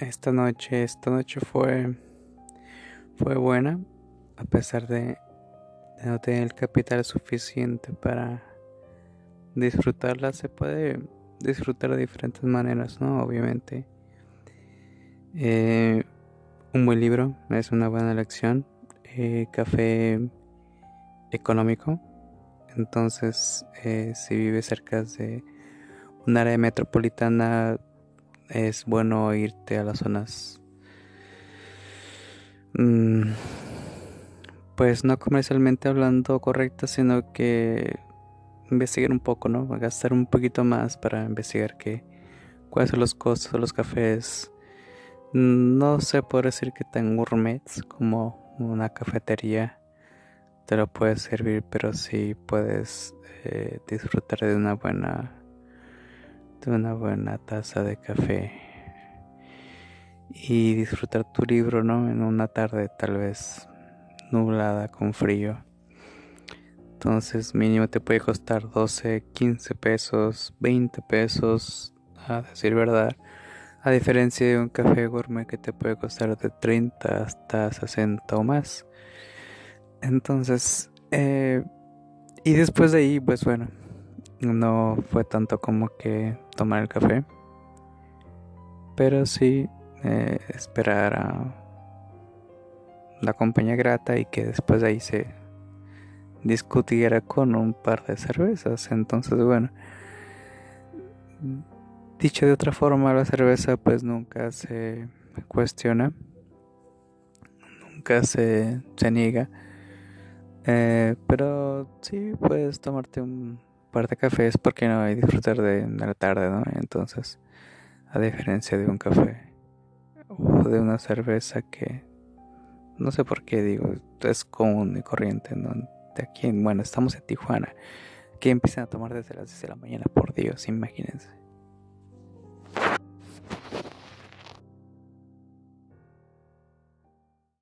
esta noche, esta noche fue, fue buena, a pesar de, no tener el capital suficiente para disfrutarla. Se puede disfrutar de diferentes maneras, ¿no? Obviamente. Eh, un buen libro es una buena elección. Eh, café económico. Entonces, eh, si vive cerca de un área metropolitana, es bueno irte a las zonas mm, pues no comercialmente hablando correctas sino que investigar un poco no gastar un poquito más para investigar qué cuáles son los costos de los cafés. No sé por decir que tan gourmets como una cafetería te lo puede servir pero sí puedes eh, disfrutar de una buena una buena taza de café y disfrutar tu libro, ¿no? En una tarde tal vez nublada con frío. Entonces mínimo te puede costar 12, 15 pesos, 20 pesos, a decir verdad. A diferencia de un café gourmet que te puede costar de 30 hasta 60 o más. Entonces, eh, y después de ahí, pues bueno, no fue tanto como que tomar el café, pero sí eh, esperar a la compañía grata y que después de ahí se discutiera con un par de cervezas. Entonces, bueno, dicho de otra forma, la cerveza pues nunca se cuestiona, nunca se, se niega. Eh, pero sí puedes tomarte un parte café es porque no hay disfrutar de, la tarde, ¿no? Entonces, a diferencia de un café o de una cerveza que no sé por qué digo, es común y corriente, ¿no? De aquí, bueno, estamos en Tijuana, que empiezan a tomar desde las 10 de la mañana, por Dios, imagínense.